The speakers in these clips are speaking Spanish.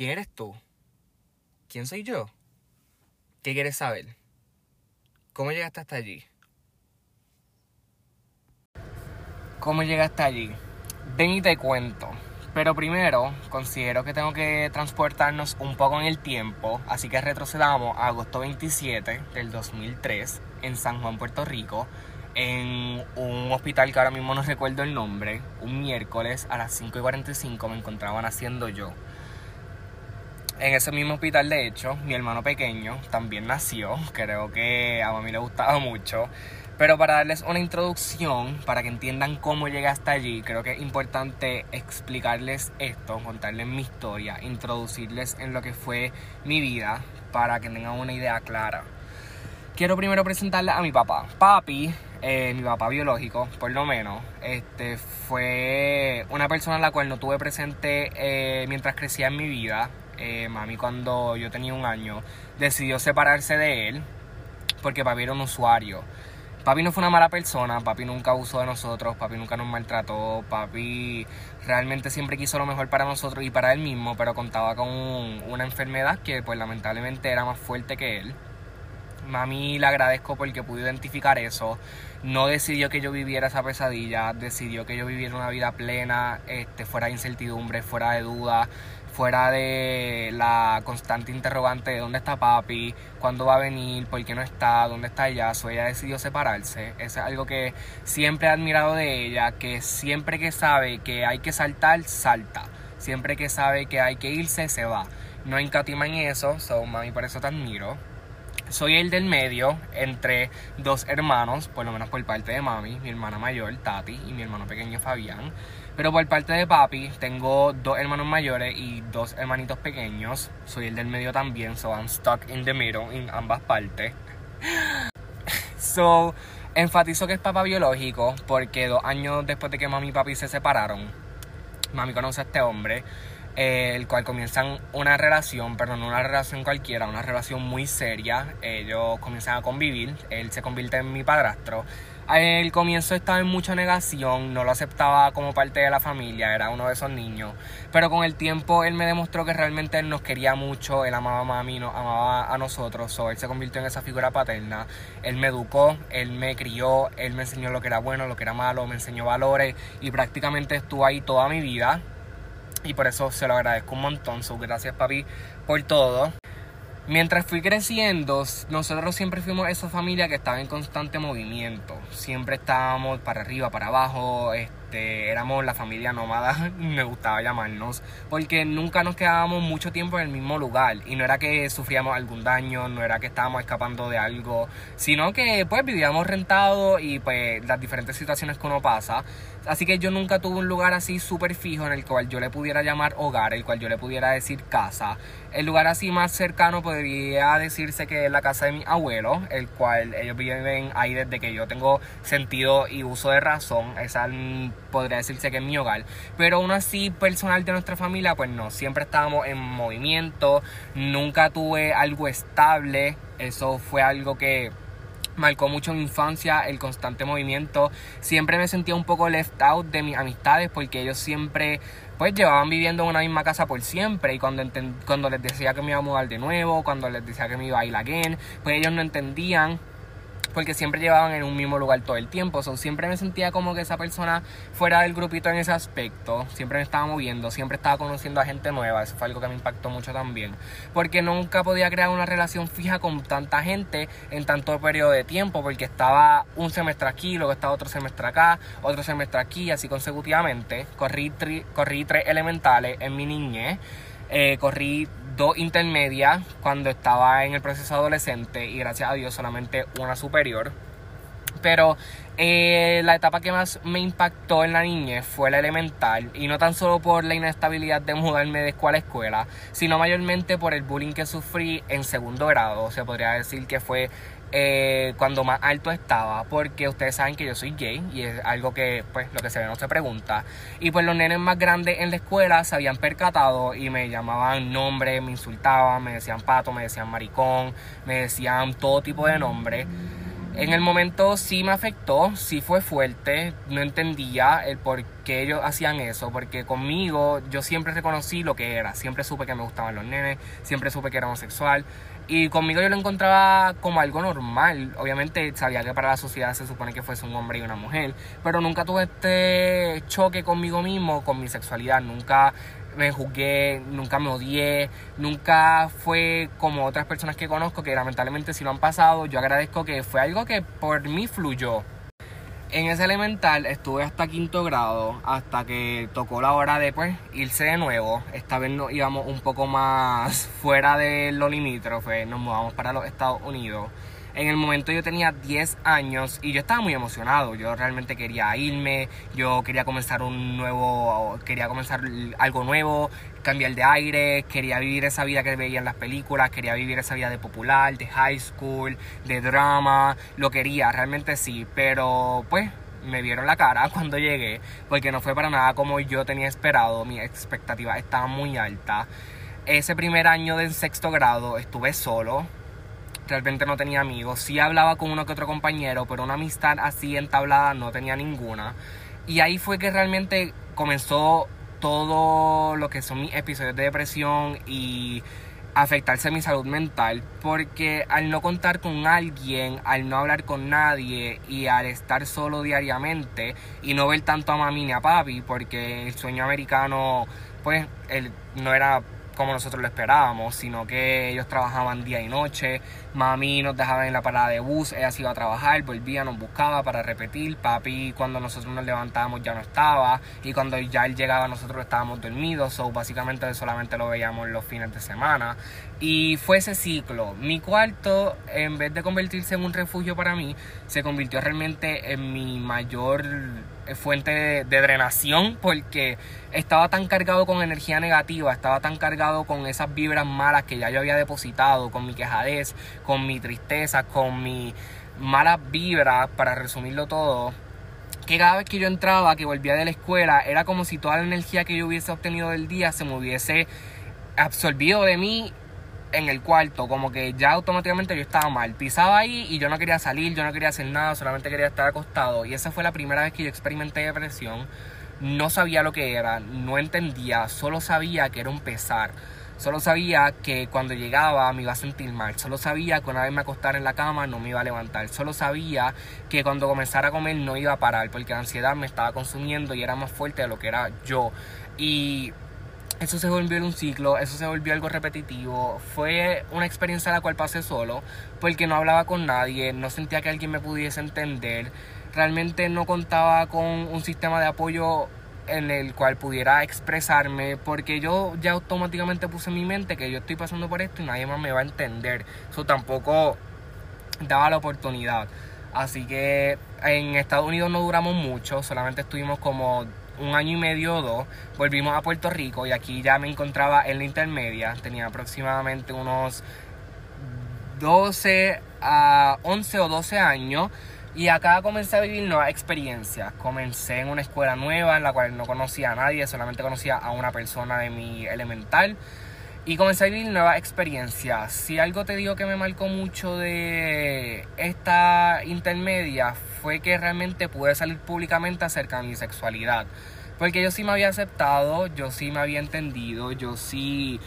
¿Quién eres tú? ¿Quién soy yo? ¿Qué quieres saber? ¿Cómo llegaste hasta allí? ¿Cómo llegaste allí? Ven y te cuento. Pero primero, considero que tengo que transportarnos un poco en el tiempo, así que retrocedamos a agosto 27 del 2003 en San Juan, Puerto Rico, en un hospital que ahora mismo no recuerdo el nombre, un miércoles a las 5 y 45 me encontraban haciendo yo. En ese mismo hospital, de hecho, mi hermano pequeño también nació, creo que a mí le gustaba mucho. Pero para darles una introducción, para que entiendan cómo llegué hasta allí, creo que es importante explicarles esto, contarles mi historia, introducirles en lo que fue mi vida, para que tengan una idea clara. Quiero primero presentarles a mi papá. Papi, eh, mi papá biológico, por lo menos, este, fue una persona a la cual no tuve presente eh, mientras crecía en mi vida. Eh, mami, cuando yo tenía un año, decidió separarse de él porque papi era un usuario. Papi no fue una mala persona, papi nunca abusó de nosotros, papi nunca nos maltrató, papi realmente siempre quiso lo mejor para nosotros y para él mismo, pero contaba con una enfermedad que pues lamentablemente era más fuerte que él. Mami le agradezco porque pudo identificar eso. No decidió que yo viviera esa pesadilla, decidió que yo viviera una vida plena, este, fuera de incertidumbre, fuera de duda, fuera de la constante interrogante de dónde está papi, cuándo va a venir, por qué no está, dónde está ella. So, ella decidió separarse. es algo que siempre he admirado de ella, que siempre que sabe que hay que saltar, salta. Siempre que sabe que hay que irse, se va. No encatima en eso, so mami, por eso te admiro. Soy el del medio entre dos hermanos, por lo menos por parte de mami, mi hermana mayor, Tati, y mi hermano pequeño, Fabián. Pero por parte de papi, tengo dos hermanos mayores y dos hermanitos pequeños. Soy el del medio también, so I'm stuck in the middle en ambas partes. so, enfatizo que es papá biológico porque dos años después de que mami y papi se separaron, mami conoce a este hombre eh, el cual comienzan una relación, perdón, no una relación cualquiera, una relación muy seria. Ellos comienzan a convivir, él se convierte en mi padrastro. El comienzo estaba en mucha negación, no lo aceptaba como parte de la familia, era uno de esos niños. Pero con el tiempo él me demostró que realmente él nos quería mucho, él amaba a mami, nos amaba a nosotros, so, él se convirtió en esa figura paterna. Él me educó, él me crió, él me enseñó lo que era bueno, lo que era malo, me enseñó valores y prácticamente estuvo ahí toda mi vida. Y por eso se lo agradezco un montón. So, gracias papi por todo. Mientras fui creciendo, nosotros siempre fuimos esa familia que estaba en constante movimiento. Siempre estábamos para arriba, para abajo. Este, éramos la familia nómada, me gustaba llamarnos, porque nunca nos quedábamos mucho tiempo en el mismo lugar. Y no era que sufríamos algún daño, no era que estábamos escapando de algo, sino que pues vivíamos rentados y pues las diferentes situaciones que uno pasa. Así que yo nunca tuve un lugar así súper fijo en el cual yo le pudiera llamar hogar, el cual yo le pudiera decir casa. El lugar así más cercano podría decirse que es la casa de mi abuelo, el cual ellos viven ahí desde que yo tengo sentido y uso de razón. Esa podría decirse que es mi hogar. Pero aún así personal de nuestra familia, pues no, siempre estábamos en movimiento, nunca tuve algo estable. Eso fue algo que marcó mucho mi infancia el constante movimiento. Siempre me sentía un poco left out de mis amistades porque ellos siempre pues llevaban viviendo en una misma casa por siempre y cuando, cuando les decía que me iba a mudar de nuevo, cuando les decía que me iba a ir again, pues ellos no entendían porque siempre llevaban en un mismo lugar todo el tiempo. So, siempre me sentía como que esa persona fuera del grupito en ese aspecto. Siempre me estaba moviendo, siempre estaba conociendo a gente nueva. Eso fue algo que me impactó mucho también. Porque nunca podía crear una relación fija con tanta gente en tanto periodo de tiempo. Porque estaba un semestre aquí, luego estaba otro semestre acá, otro semestre aquí, así consecutivamente. Corrí, corrí tres elementales en mi niñez. Eh, corrí dos intermedias cuando estaba en el proceso adolescente y gracias a Dios solamente una superior. Pero eh, la etapa que más me impactó en la niñez fue la elemental y no tan solo por la inestabilidad de mudarme de escuela a escuela, sino mayormente por el bullying que sufrí en segundo grado. Se podría decir que fue eh, cuando más alto estaba, porque ustedes saben que yo soy gay y es algo que pues lo que se ve no se pregunta. Y pues los nenes más grandes en la escuela se habían percatado y me llamaban nombres, me insultaban, me decían pato, me decían maricón, me decían todo tipo de nombres. En el momento sí me afectó, sí fue fuerte, no entendía el por qué ellos hacían eso, porque conmigo yo siempre reconocí lo que era, siempre supe que me gustaban los nenes, siempre supe que era homosexual y conmigo yo lo encontraba como algo normal. Obviamente sabía que para la sociedad se supone que fuese un hombre y una mujer, pero nunca tuve este choque conmigo mismo, con mi sexualidad, nunca me juzgué, nunca me odié, nunca fue como otras personas que conozco que lamentablemente sí lo han pasado. Yo agradezco que fue algo que por mí fluyó. En ese elemental estuve hasta quinto grado, hasta que tocó la hora de pues, irse de nuevo. Esta vez nos íbamos un poco más fuera de lo limítrofe, nos mudamos para los Estados Unidos. En el momento yo tenía 10 años y yo estaba muy emocionado. Yo realmente quería irme, yo quería comenzar un nuevo, quería comenzar algo nuevo, cambiar de aire, quería vivir esa vida que veía en las películas, quería vivir esa vida de popular, de high school, de drama, lo quería, realmente sí, pero pues me vieron la cara cuando llegué, porque no fue para nada como yo tenía esperado, mi expectativa estaba muy alta. Ese primer año del sexto grado estuve solo, realmente no tenía amigos. Sí hablaba con uno que otro compañero, pero una amistad así entablada no tenía ninguna. Y ahí fue que realmente comenzó todo lo que son mis episodios de depresión y afectarse mi salud mental porque al no contar con alguien, al no hablar con nadie y al estar solo diariamente y no ver tanto a mami ni a papi porque el sueño americano pues él no era como nosotros lo esperábamos, sino que ellos trabajaban día y noche. Mami nos dejaba en la parada de bus, ella se iba a trabajar, volvía, nos buscaba para repetir. Papi, cuando nosotros nos levantábamos, ya no estaba. Y cuando ya él llegaba, nosotros estábamos dormidos. So, básicamente solamente lo veíamos los fines de semana. Y fue ese ciclo. Mi cuarto, en vez de convertirse en un refugio para mí, se convirtió realmente en mi mayor fuente de, drenación porque estaba tan cargado con energía negativa, estaba tan cargado con esas vibras malas que ya yo había depositado, con mi quejadez, con mi tristeza, con mi malas vibras, para resumirlo todo, que cada vez que yo entraba, que volvía de la escuela, era como si toda la energía que yo hubiese obtenido del día se me hubiese absorbido de mí en el cuarto, como que ya automáticamente yo estaba mal. Pisaba ahí y yo no quería salir, yo no quería hacer nada, solamente quería estar acostado. Y esa fue la primera vez que yo experimenté depresión. No sabía lo que era, no entendía, solo sabía que era un pesar. Solo sabía que cuando llegaba me iba a sentir mal. Solo sabía que una vez me acostara en la cama no me iba a levantar. Solo sabía que cuando comenzara a comer no iba a parar porque la ansiedad me estaba consumiendo y era más fuerte de lo que era yo. Y eso se volvió en un ciclo, eso se volvió algo repetitivo. Fue una experiencia la cual pasé solo, porque no hablaba con nadie, no sentía que alguien me pudiese entender. Realmente no contaba con un sistema de apoyo en el cual pudiera expresarme, porque yo ya automáticamente puse en mi mente que yo estoy pasando por esto y nadie más me va a entender. Eso tampoco daba la oportunidad. Así que en Estados Unidos no duramos mucho, solamente estuvimos como un año y medio o dos, volvimos a Puerto Rico y aquí ya me encontraba en la intermedia. Tenía aproximadamente unos 12 a 11 o 12 años. Y acá comencé a vivir nuevas experiencias. Comencé en una escuela nueva en la cual no conocía a nadie, solamente conocía a una persona de mi elemental. Y comencé a vivir nuevas experiencias. Si algo te digo que me marcó mucho de esta intermedia fue que realmente pude salir públicamente acerca de mi sexualidad. Porque yo sí me había aceptado, yo sí me había entendido, yo sí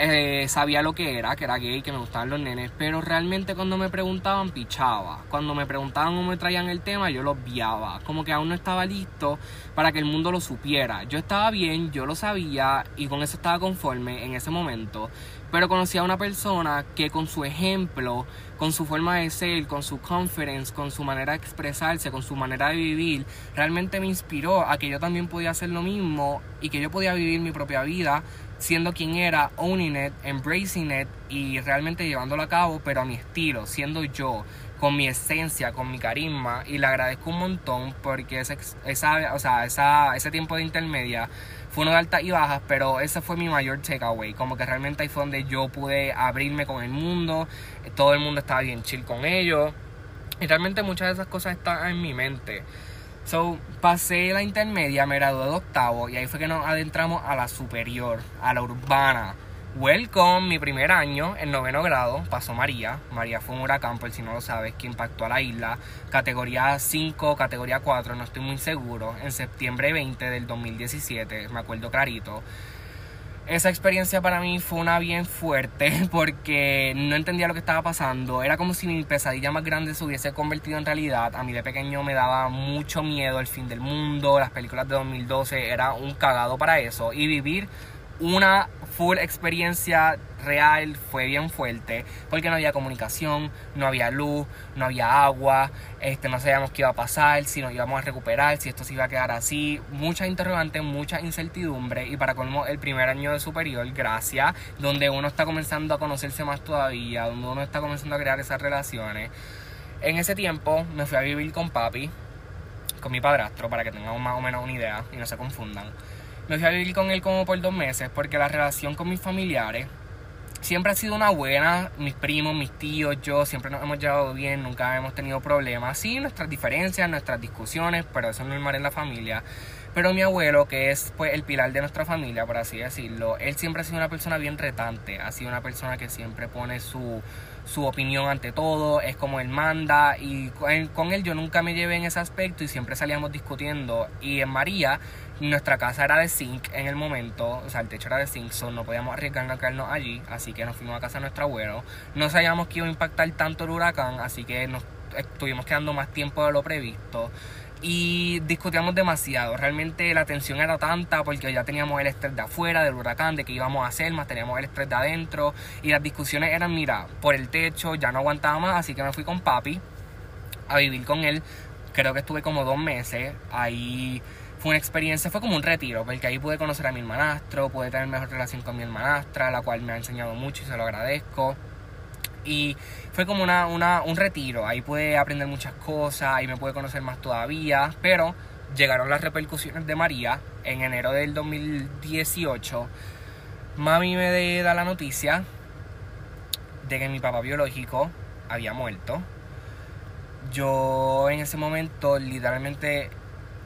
eh, sabía lo que era, que era gay, que me gustaban los nenes, pero realmente cuando me preguntaban, pichaba. Cuando me preguntaban o me traían el tema, yo lo obviaba. Como que aún no estaba listo para que el mundo lo supiera. Yo estaba bien, yo lo sabía y con eso estaba conforme en ese momento. Pero conocí a una persona que con su ejemplo, con su forma de ser, con su confidence, con su manera de expresarse, con su manera de vivir, realmente me inspiró a que yo también podía hacer lo mismo y que yo podía vivir mi propia vida siendo quien era, owning it, embracing it y realmente llevándolo a cabo, pero a mi estilo, siendo yo, con mi esencia, con mi carisma. Y le agradezco un montón porque esa, esa, o sea, esa, ese tiempo de intermedia fue uno de altas y bajas, pero ese fue mi mayor takeaway. Como que realmente ahí fue donde yo pude abrirme con el mundo, todo el mundo estaba bien chill con ellos. Y realmente muchas de esas cosas están en mi mente. So, pasé la intermedia, me gradué de octavo y ahí fue que nos adentramos a la superior, a la urbana. Welcome, mi primer año, en noveno grado, pasó María. María fue un huracán, por si no lo sabes, que impactó a la isla. Categoría 5, categoría 4, no estoy muy seguro. En septiembre 20 del 2017, me acuerdo clarito. Esa experiencia para mí fue una bien fuerte porque no entendía lo que estaba pasando. Era como si mi pesadilla más grande se hubiese convertido en realidad. A mí de pequeño me daba mucho miedo el fin del mundo. Las películas de 2012 era un cagado para eso. Y vivir una full experiencia real fue bien fuerte porque no había comunicación, no había luz, no había agua, este, no sabíamos qué iba a pasar, si nos íbamos a recuperar, si esto se iba a quedar así, muchas interrogantes, mucha incertidumbre y para colmo el primer año de superior, gracias, donde uno está comenzando a conocerse más todavía, donde uno está comenzando a crear esas relaciones. En ese tiempo me fui a vivir con papi, con mi padrastro, para que tengan más o menos una idea y no se confundan. Me fui a vivir con él como por dos meses porque la relación con mis familiares siempre ha sido una buena. Mis primos, mis tíos, yo siempre nos hemos llevado bien, nunca hemos tenido problemas. Sí, nuestras diferencias, nuestras discusiones, pero eso es normal en la familia. Pero mi abuelo, que es pues el pilar de nuestra familia, por así decirlo, él siempre ha sido una persona bien retante, ha sido una persona que siempre pone su, su opinión ante todo, es como él manda y con él yo nunca me llevé en ese aspecto y siempre salíamos discutiendo. Y en María nuestra casa era de zinc en el momento, o sea, el techo era de zinc, so no podíamos arriesgarnos a quedarnos allí, así que nos fuimos a casa de nuestro abuelo. No sabíamos que iba a impactar tanto el huracán, así que nos estuvimos quedando más tiempo de lo previsto y discutíamos demasiado. Realmente la tensión era tanta porque ya teníamos el estrés de afuera del huracán, de qué íbamos a hacer, más teníamos el estrés de adentro y las discusiones eran, mira, por el techo ya no aguantaba más, así que me fui con papi a vivir con él. Creo que estuve como dos meses ahí fue una experiencia, fue como un retiro, porque ahí pude conocer a mi hermanastro, pude tener mejor relación con mi hermanastra, la cual me ha enseñado mucho y se lo agradezco. Y fue como una, una, un retiro, ahí pude aprender muchas cosas, ahí me pude conocer más todavía, pero llegaron las repercusiones de María en enero del 2018. Mami me da la noticia de que mi papá biológico había muerto. Yo en ese momento literalmente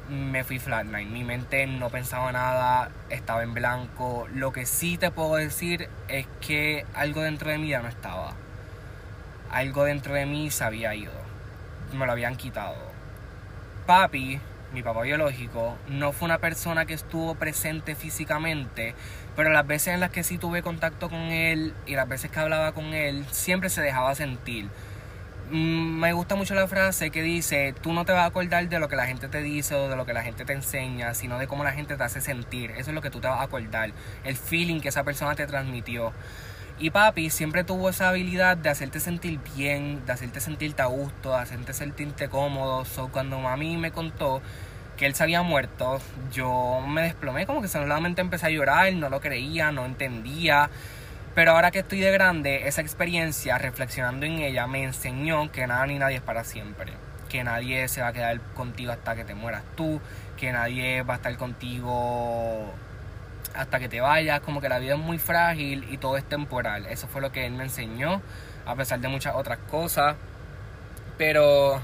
me fui flatline. Mi mente no pensaba nada, estaba en blanco. Lo que sí te puedo decir es que algo dentro de mí ya no estaba. Algo dentro de mí se había ido. Me lo habían quitado. Papi, mi papá biológico, no fue una persona que estuvo presente físicamente, pero las veces en las que sí tuve contacto con él y las veces que hablaba con él, siempre se dejaba sentir me gusta mucho la frase que dice, tú no te vas a acordar de lo que la gente te dice o de lo que la gente te enseña, sino de cómo la gente te hace sentir. Eso es lo que tú te vas a acordar, el feeling que esa persona te transmitió. Y papi siempre tuvo esa habilidad de hacerte sentir bien, de hacerte sentirte a gusto, de hacerte sentirte cómodo. So, cuando mami me contó que él se había muerto, yo me desplomé, como que solamente empecé a llorar, no lo creía, no entendía. Pero ahora que estoy de grande, esa experiencia, reflexionando en ella, me enseñó que nada ni nadie es para siempre. Que nadie se va a quedar contigo hasta que te mueras tú. Que nadie va a estar contigo hasta que te vayas. Como que la vida es muy frágil y todo es temporal. Eso fue lo que él me enseñó, a pesar de muchas otras cosas. Pero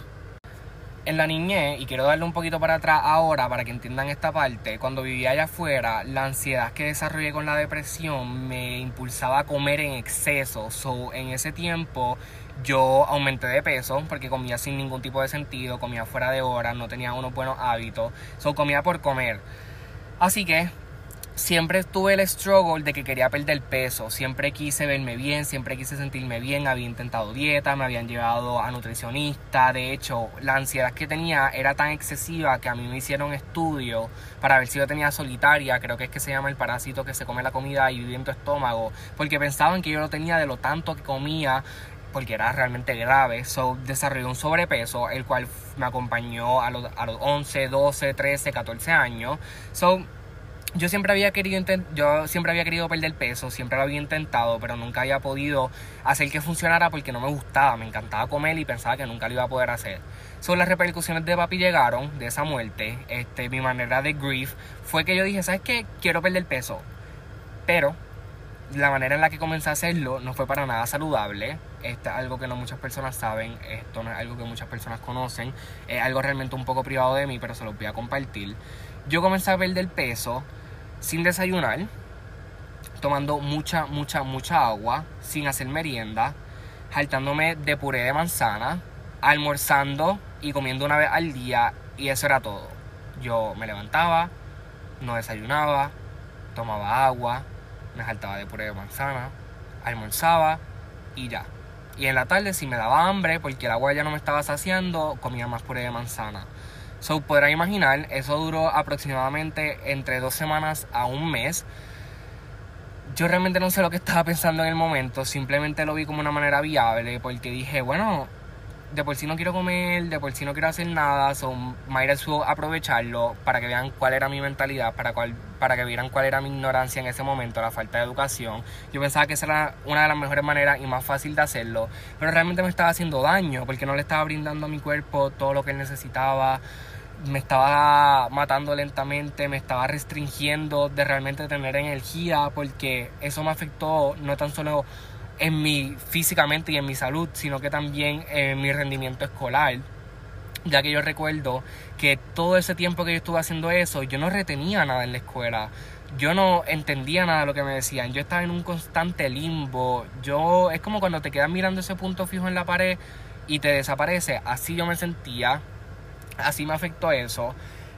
en la niñez, y quiero darle un poquito para atrás ahora para que entiendan esta parte, cuando vivía allá afuera, la ansiedad que desarrollé con la depresión me impulsaba a comer en exceso. So, en ese tiempo yo aumenté de peso porque comía sin ningún tipo de sentido, comía fuera de hora, no tenía unos buenos hábitos, so comía por comer. Así que siempre tuve el struggle de que quería perder peso, siempre quise verme bien, siempre quise sentirme bien, había intentado dieta, me habían llevado a nutricionista, de hecho la ansiedad que tenía era tan excesiva que a mí me hicieron estudio para ver si yo tenía solitaria, creo que es que se llama el parásito que se come la comida y vive en tu estómago, porque pensaban que yo lo tenía de lo tanto que comía porque era realmente grave. So, desarrollé un sobrepeso, el cual me acompañó a los, a los 11, 12, 13, 14 años. So, yo siempre había querido yo siempre había querido perder peso, siempre lo había intentado, pero nunca había podido hacer que funcionara porque no me gustaba, me encantaba comer y pensaba que nunca lo iba a poder hacer. Son las repercusiones de papi llegaron de esa muerte, este mi manera de grief fue que yo dije, ¿sabes qué? Quiero perder peso. Pero la manera en la que comencé a hacerlo no fue para nada saludable. Esto es algo que no muchas personas saben, esto no es algo que muchas personas conocen, es algo realmente un poco privado de mí, pero se lo voy a compartir. Yo comencé a perder peso sin desayunar, tomando mucha, mucha, mucha agua, sin hacer merienda, jaltándome de puré de manzana, almorzando y comiendo una vez al día y eso era todo. Yo me levantaba, no desayunaba, tomaba agua, me jaltaba de puré de manzana, almorzaba y ya. Y en la tarde si me daba hambre porque el agua ya no me estaba saciando, comía más puré de manzana. So podrán imaginar, eso duró aproximadamente entre dos semanas a un mes. Yo realmente no sé lo que estaba pensando en el momento, simplemente lo vi como una manera viable porque dije, bueno, de por sí no quiero comer, de por sí no quiero hacer nada, son might as aprovecharlo para que vean cuál era mi mentalidad, para, cual, para que vieran cuál era mi ignorancia en ese momento, la falta de educación. Yo pensaba que esa era una de las mejores maneras y más fácil de hacerlo, pero realmente me estaba haciendo daño porque no le estaba brindando a mi cuerpo todo lo que él necesitaba. Me estaba matando lentamente, me estaba restringiendo de realmente tener energía porque eso me afectó no tan solo en mi físicamente y en mi salud, sino que también en mi rendimiento escolar. Ya que yo recuerdo que todo ese tiempo que yo estuve haciendo eso, yo no retenía nada en la escuela. Yo no entendía nada de lo que me decían. Yo estaba en un constante limbo. Yo es como cuando te quedas mirando ese punto fijo en la pared y te desaparece. Así yo me sentía. Así me afectó eso.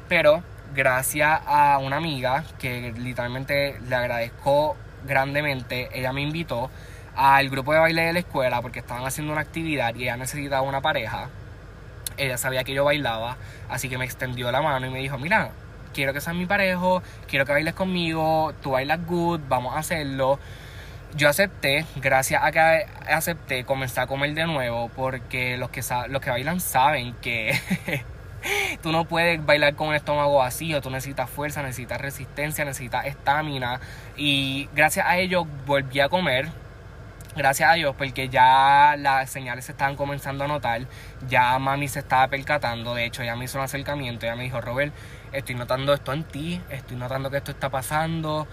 Pero gracias a una amiga que literalmente le agradezco grandemente, ella me invitó al grupo de baile de la escuela porque estaban haciendo una actividad y ella necesitaba una pareja. Ella sabía que yo bailaba, así que me extendió la mano y me dijo, mira, quiero que seas mi parejo, quiero que bailes conmigo, tú bailas good, vamos a hacerlo. Yo acepté, gracias a que acepté, comencé a comer de nuevo porque los que, los que bailan saben que tú no puedes bailar con el estómago vacío, tú necesitas fuerza, necesitas resistencia, necesitas estamina y gracias a ello volví a comer gracias a Dios, porque ya las señales se estaban comenzando a notar, ya mami se estaba percatando, de hecho ya me hizo un acercamiento, ya me dijo, Robert, estoy notando esto en ti, estoy notando que esto está pasando,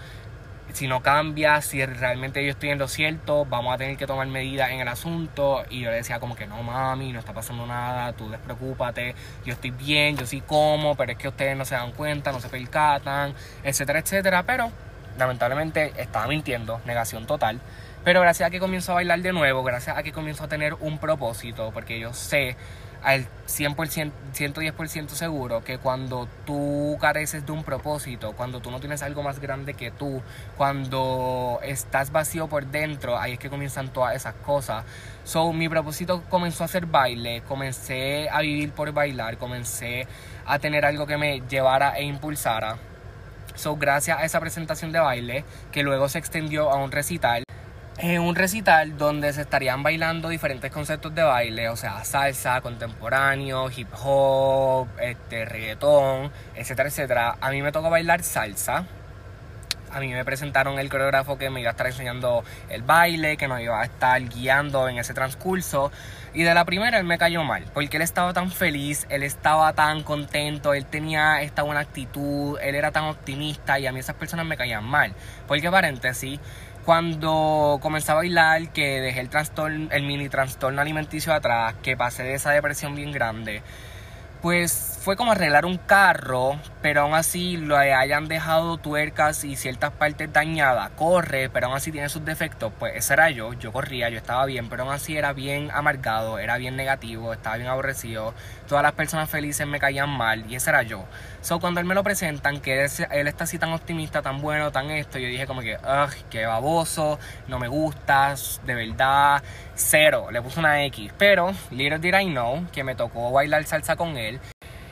si no cambia, si realmente yo estoy en lo cierto, vamos a tener que tomar medidas en el asunto. Y yo le decía como que no mami, no está pasando nada, tú despreocúpate, yo estoy bien, yo sí como, pero es que ustedes no se dan cuenta, no se percatan, etcétera, etcétera. Pero lamentablemente estaba mintiendo, negación total. Pero gracias a que comienzo a bailar de nuevo, gracias a que comienzo a tener un propósito, porque yo sé al 100%, 110% seguro que cuando tú careces de un propósito, cuando tú no tienes algo más grande que tú, cuando estás vacío por dentro, ahí es que comienzan todas esas cosas. So, mi propósito comenzó a ser baile, comencé a vivir por bailar, comencé a tener algo que me llevara e impulsara. So, gracias a esa presentación de baile, que luego se extendió a un recital, en un recital donde se estarían bailando diferentes conceptos de baile, o sea, salsa, contemporáneo, hip hop, este, reggaetón, etcétera, etcétera. A mí me tocó bailar salsa. A mí me presentaron el coreógrafo que me iba a estar enseñando el baile, que nos iba a estar guiando en ese transcurso. Y de la primera él me cayó mal, porque él estaba tan feliz, él estaba tan contento, él tenía esta buena actitud, él era tan optimista y a mí esas personas me caían mal. Porque paréntesis, cuando comencé a bailar, que dejé el trastorno, el mini trastorno alimenticio atrás, que pasé de esa depresión bien grande, pues fue como arreglar un carro, pero aún así lo hayan dejado tuercas y ciertas partes dañadas. Corre, pero aún así tiene sus defectos. Pues ese era yo, yo corría, yo estaba bien, pero aún así era bien amargado, era bien negativo, estaba bien aborrecido. Todas las personas felices me caían mal y ese era yo. So cuando él me lo presentan, que él, está así tan optimista, tan bueno, tan esto, yo dije como que, ugh, qué baboso, no me gustas, de verdad, cero, le puse una X. Pero, little did I know, que me tocó bailar salsa con él.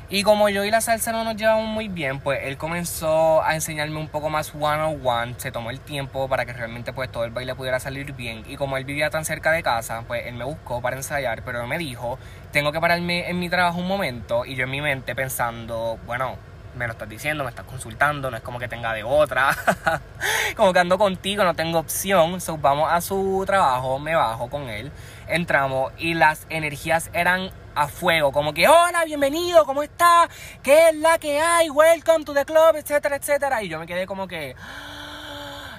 Y como yo y la salsa no nos llevamos muy bien, pues él comenzó a enseñarme un poco más one on one, se tomó el tiempo para que realmente pues todo el baile pudiera salir bien. Y como él vivía tan cerca de casa, pues él me buscó para ensayar, pero me dijo, tengo que pararme en mi trabajo un momento y yo en mi mente pensando, bueno, me lo estás diciendo, me estás consultando, no es como que tenga de otra. como que ando contigo, no tengo opción. So, vamos a su trabajo, me bajo con él, entramos y las energías eran a fuego, como que hola, bienvenido, ¿cómo está? ¿Qué es la que hay? Welcome to the club, etcétera, etcétera. Y yo me quedé como que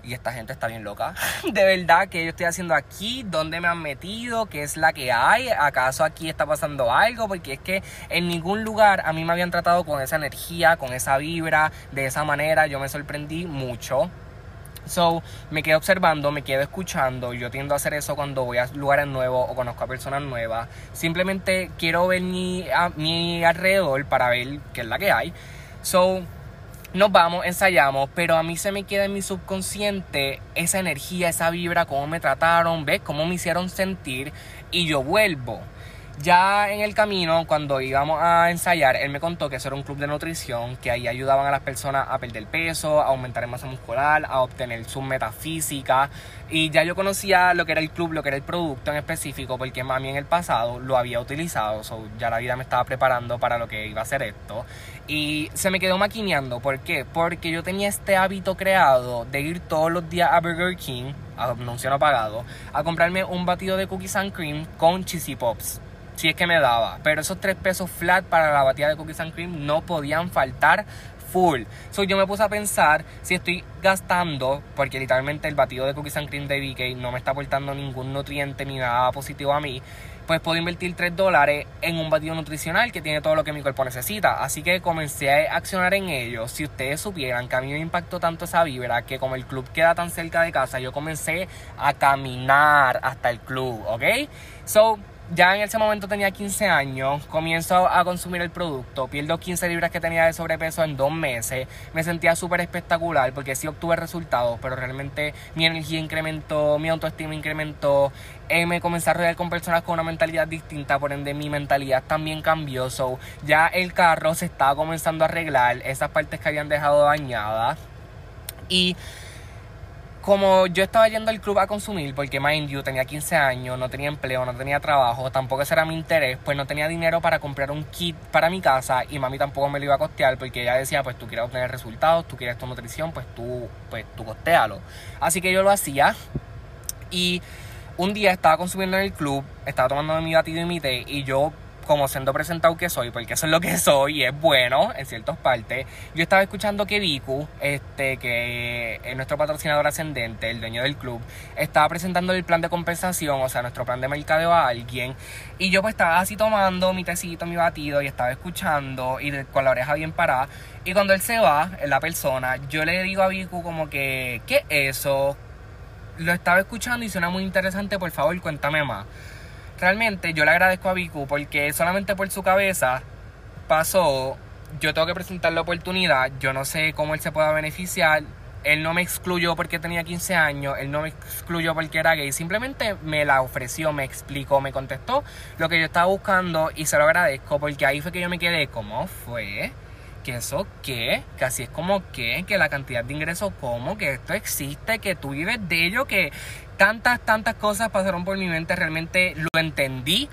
y esta gente está bien loca. De verdad, que yo estoy haciendo aquí? ¿Dónde me han metido? ¿Qué es la que hay? ¿Acaso aquí está pasando algo? Porque es que en ningún lugar a mí me habían tratado con esa energía, con esa vibra, de esa manera. Yo me sorprendí mucho. So, me quedo observando, me quedo escuchando. Yo tiendo a hacer eso cuando voy a lugares nuevos o conozco a personas nuevas. Simplemente quiero ver mi, a, mi alrededor para ver qué es la que hay. So, nos vamos, ensayamos, pero a mí se me queda en mi subconsciente esa energía, esa vibra, cómo me trataron, ¿ves? Cómo me hicieron sentir y yo vuelvo. Ya en el camino, cuando íbamos a ensayar, él me contó que eso era un club de nutrición, que ahí ayudaban a las personas a perder peso, a aumentar en masa muscular, a obtener su metafísica. Y ya yo conocía lo que era el club, lo que era el producto en específico, porque mami en el pasado lo había utilizado, ya la vida me estaba preparando para lo que iba a ser esto. Y se me quedó maquineando, ¿por qué? Porque yo tenía este hábito creado de ir todos los días a Burger King, anuncio no pagado, a comprarme un batido de cookies and cream con cheesy pops si es que me daba. Pero esos tres pesos flat para la batida de cookies and cream no podían faltar full. So yo me puse a pensar si estoy gastando, porque literalmente el batido de cookies and cream de BK no me está aportando ningún nutriente ni nada positivo a mí, pues puedo invertir 3 dólares en un batido nutricional que tiene todo lo que mi cuerpo necesita. Así que comencé a accionar en ello. Si ustedes supieran que a mí me impactó tanto esa vibra, que como el club queda tan cerca de casa, yo comencé a caminar hasta el club, ¿ok? So, ya en ese momento tenía 15 años, comienzo a consumir el producto, pierdo 15 libras que tenía de sobrepeso en dos meses, me sentía súper espectacular porque sí obtuve resultados, pero realmente mi energía incrementó, mi autoestima incrementó, eh, me comencé a rodear con personas con una mentalidad distinta, por ende mi mentalidad también cambió, so ya el carro se estaba comenzando a arreglar, esas partes que habían dejado dañadas y como yo estaba yendo al club a consumir, porque mind you, tenía 15 años, no tenía empleo, no tenía trabajo, tampoco ese era mi interés, pues no tenía dinero para comprar un kit para mi casa y mami tampoco me lo iba a costear porque ella decía, pues tú quieres obtener resultados, tú quieres tu nutrición, pues tú, pues tú costealo. Así que yo lo hacía y un día estaba consumiendo en el club, estaba tomando mi batido y mi té y yo como siendo presentado que soy, porque eso es lo que soy y es bueno en ciertas partes. Yo estaba escuchando que Viku, este, que es nuestro patrocinador ascendente, el dueño del club, estaba presentando el plan de compensación, o sea, nuestro plan de mercadeo a alguien. Y yo pues estaba así tomando mi tecito, mi batido y estaba escuchando y con la oreja bien parada. Y cuando él se va, la persona, yo le digo a Viku como que, ¿qué es eso? Lo estaba escuchando y suena muy interesante, por favor, cuéntame más realmente yo le agradezco a Viku porque solamente por su cabeza pasó, yo tengo que presentar la oportunidad, yo no sé cómo él se pueda beneficiar, él no me excluyó porque tenía 15 años, él no me excluyó porque era gay, simplemente me la ofreció, me explicó, me contestó lo que yo estaba buscando y se lo agradezco porque ahí fue que yo me quedé, ¿cómo fue? Que eso qué, que así es como que, que la cantidad de ingresos como, que esto existe, que tú vives de ello, que tantas, tantas cosas pasaron por mi mente, realmente lo entendí.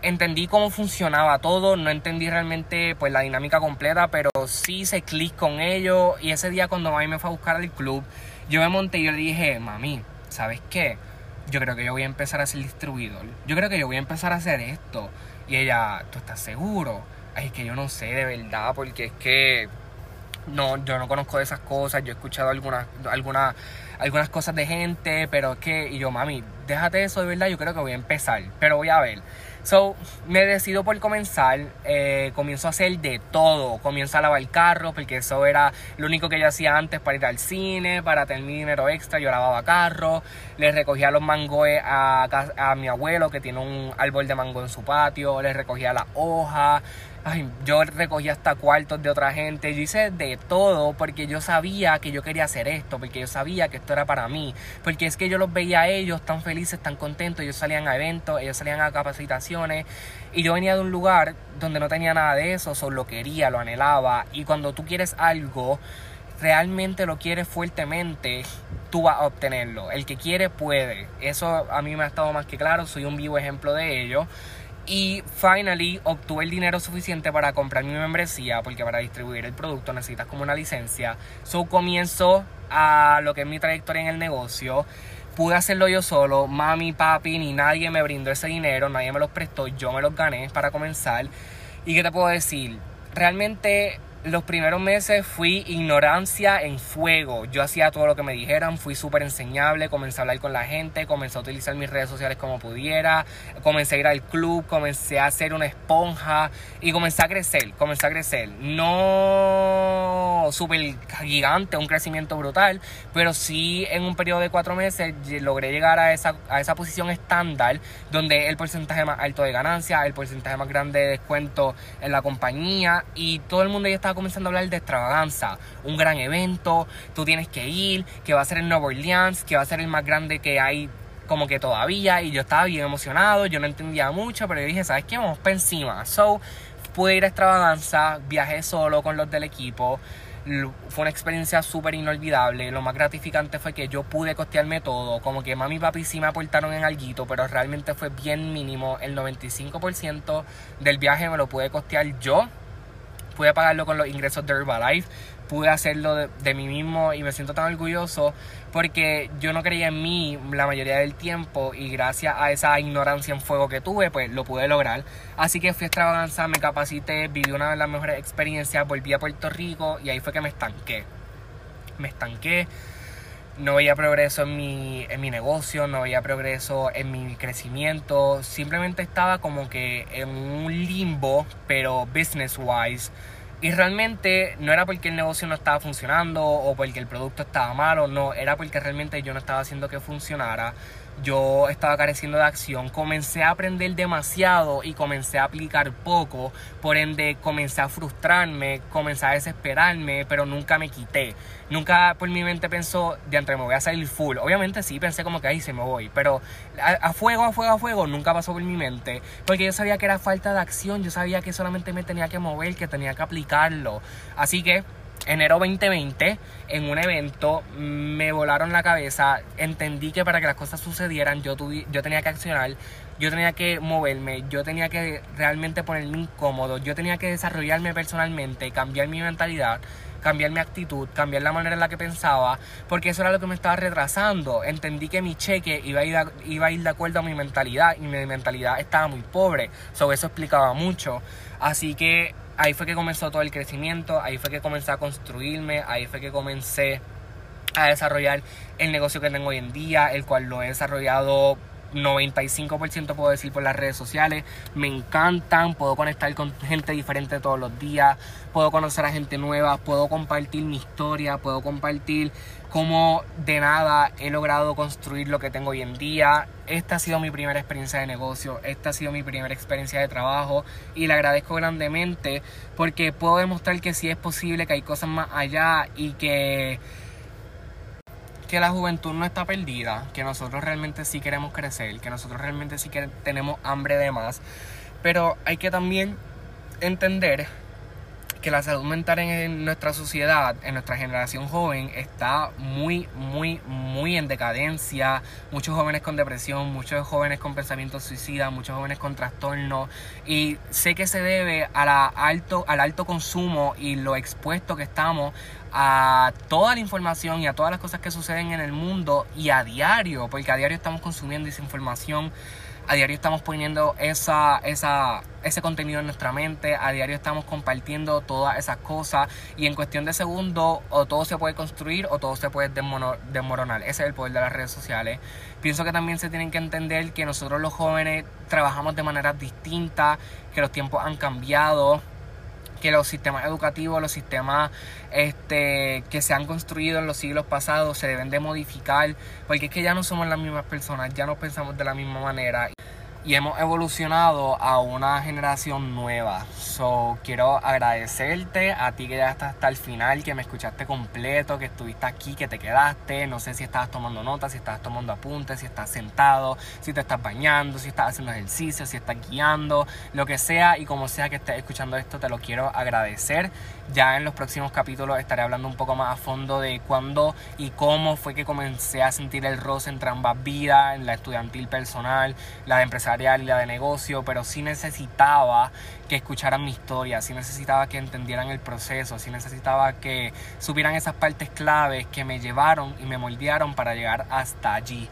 Entendí cómo funcionaba todo, no entendí realmente pues la dinámica completa, pero sí hice clic con ello y ese día cuando mami me fue a buscar al club, yo me monté y yo le dije, mami, ¿sabes qué? Yo creo que yo voy a empezar a ser distribuidor. Yo creo que yo voy a empezar a hacer esto. Y ella, ¿tú estás seguro? Ay, es que yo no sé de verdad, porque es que no, yo no conozco de esas cosas, yo he escuchado algunas, algunas, algunas cosas de gente, pero es que, y yo, mami, déjate eso de verdad, yo creo que voy a empezar, pero voy a ver. So, me decido por comenzar, eh, comienzo a hacer de todo, comienzo a lavar el carro, porque eso era lo único que yo hacía antes para ir al cine, para tener mi dinero extra, yo lavaba carro, le recogía los mangos a, a mi abuelo que tiene un árbol de mango en su patio, le recogía las hojas, Ay, yo recogía hasta cuartos de otra gente, yo hice de todo porque yo sabía que yo quería hacer esto, porque yo sabía que esto era para mí, porque es que yo los veía a ellos tan felices, tan contentos, ellos salían a eventos, ellos salían a capacitaciones y yo venía de un lugar donde no tenía nada de eso, solo lo quería, lo anhelaba y cuando tú quieres algo, realmente lo quieres fuertemente, tú vas a obtenerlo. El que quiere puede. Eso a mí me ha estado más que claro, soy un vivo ejemplo de ello. Y finally obtuve el dinero suficiente para comprar mi membresía, porque para distribuir el producto necesitas como una licencia. So comienzo a lo que es mi trayectoria en el negocio. Pude hacerlo yo solo, mami, papi, ni nadie me brindó ese dinero, nadie me los prestó, yo me los gané para comenzar. ¿Y qué te puedo decir? Realmente los primeros meses fui ignorancia en fuego. Yo hacía todo lo que me dijeran, fui súper enseñable, comencé a hablar con la gente, comencé a utilizar mis redes sociales como pudiera, comencé a ir al club, comencé a ser una esponja y comencé a crecer, comencé a crecer. No súper gigante, un crecimiento brutal, pero sí en un periodo de cuatro meses logré llegar a esa, a esa posición estándar donde el porcentaje más alto de ganancia, el porcentaje más grande de descuento en la compañía y todo el mundo ya estaba comenzando a hablar de extravaganza, un gran evento, tú tienes que ir, que va a ser en Nueva Orleans, que va a ser el más grande que hay como que todavía y yo estaba bien emocionado, yo no entendía mucho, pero yo dije, ¿sabes qué? Vamos para encima. So, pude ir a extravaganza, viajé solo con los del equipo, fue una experiencia súper inolvidable. Lo más gratificante fue que yo pude costearme todo. Como que mami y papi sí me aportaron en algo, pero realmente fue bien mínimo. El 95% del viaje me lo pude costear yo pude pagarlo con los ingresos de Herbalife, pude hacerlo de, mí mismo y me siento tan orgulloso porque yo no creía en mí la mayoría del tiempo y gracias a esa ignorancia en fuego que tuve, pues lo pude lograr. Así que fui a extravaganza, me capacité, viví una de las mejores experiencias, volví a Puerto Rico y ahí fue que me estanqué. Me estanqué no veía progreso en mi, en mi negocio, no veía progreso en mi crecimiento, simplemente estaba como que en un limbo, pero business wise. Y realmente no era porque el negocio no estaba funcionando o porque el producto estaba malo, no, era porque realmente yo no estaba haciendo que funcionara yo estaba careciendo de acción, comencé a aprender demasiado y comencé a aplicar poco, por ende comencé a frustrarme, comencé a desesperarme, pero nunca me quité. Nunca por mi mente pensó, de entre me voy a salir full. Obviamente sí pensé como que ahí se me voy, pero a, fuego, a fuego, a fuego nunca pasó por mi mente, porque yo sabía que era falta de acción, yo sabía que solamente me tenía que mover, que tenía que aplicarlo. Así que enero 2020, en un evento, me volaron la cabeza. Entendí que para que las cosas sucedieran, yo, yo tenía que accionar, yo tenía que moverme, yo tenía que realmente ponerme incómodo, yo tenía que desarrollarme personalmente, cambiar mi mentalidad, cambiar mi actitud, cambiar la manera en la que pensaba, porque eso era lo que me estaba retrasando. Entendí que mi cheque iba a ir, iba a ir de acuerdo a mi mentalidad y mi mentalidad estaba muy pobre. Sobre eso explicaba mucho. Así que ahí fue que comenzó todo el crecimiento, ahí fue que comencé a construirme, ahí fue que comencé a desarrollar el negocio que tengo hoy en día, el cual lo he desarrollado 95% puedo decir por las redes sociales. Me encantan, puedo conectar con gente diferente todos los días, puedo conocer a gente nueva, puedo compartir mi historia, puedo compartir cómo de nada he logrado construir lo que tengo hoy en día. Esta ha sido mi primera experiencia de negocio, esta ha sido mi primera experiencia de trabajo y le agradezco grandemente porque puedo demostrar que sí es posible, que hay cosas más allá y que que la juventud no está perdida, que nosotros realmente sí queremos crecer, que nosotros realmente sí que tenemos hambre de más, pero hay que también entender que la salud mental en nuestra sociedad, en nuestra generación joven, está muy, muy, muy en decadencia. Muchos jóvenes con depresión, muchos jóvenes con pensamientos suicidas, muchos jóvenes con trastornos. Y sé que se debe a la alto, al alto consumo y lo expuesto que estamos a toda la información y a todas las cosas que suceden en el mundo y a diario, porque a diario estamos consumiendo esa información a diario estamos poniendo esa, esa, ese contenido en nuestra mente, a diario estamos compartiendo todas esas cosas y en cuestión de segundos o todo se puede construir o todo se puede desmoronar. Ese es el poder de las redes sociales. Pienso que también se tienen que entender que nosotros los jóvenes trabajamos de manera distinta, que los tiempos han cambiado que los sistemas educativos, los sistemas este, que se han construido en los siglos pasados se deben de modificar, porque es que ya no somos las mismas personas, ya no pensamos de la misma manera y hemos evolucionado a una generación nueva. So, quiero agradecerte a ti que ya estás hasta el final, que me escuchaste completo, que estuviste aquí, que te quedaste. No sé si estabas tomando notas, si estabas tomando apuntes, si estás sentado, si te estás bañando, si estás haciendo ejercicio, si estás guiando, lo que sea y como sea que estés escuchando esto, te lo quiero agradecer. Ya en los próximos capítulos estaré hablando un poco más a fondo de cuándo y cómo fue que comencé a sentir el roce entre ambas vidas, en la estudiantil personal, la de empresa y la de negocio, pero sí necesitaba que escucharan mi historia, sí necesitaba que entendieran el proceso, sí necesitaba que supieran esas partes claves que me llevaron y me moldearon para llegar hasta allí.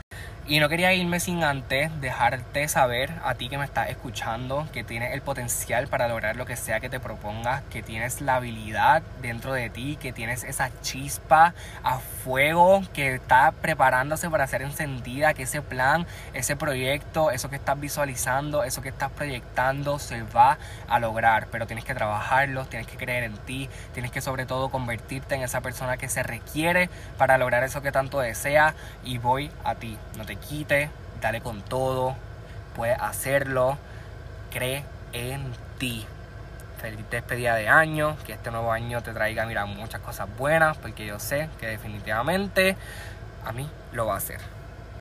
Y no quería irme sin antes dejarte saber a ti que me estás escuchando que tienes el potencial para lograr lo que sea que te propongas, que tienes la habilidad dentro de ti, que tienes esa chispa a fuego que está preparándose para ser encendida, que ese plan, ese proyecto, eso que estás visualizando, eso que estás proyectando se va a lograr, pero tienes que trabajarlo, tienes que creer en ti, tienes que sobre todo convertirte en esa persona que se requiere para lograr eso que tanto deseas y voy a ti, no te quite, dale con todo, puedes hacerlo, cree en ti. Feliz despedida de año, que este nuevo año te traiga, mira, muchas cosas buenas, porque yo sé que definitivamente a mí lo va a hacer.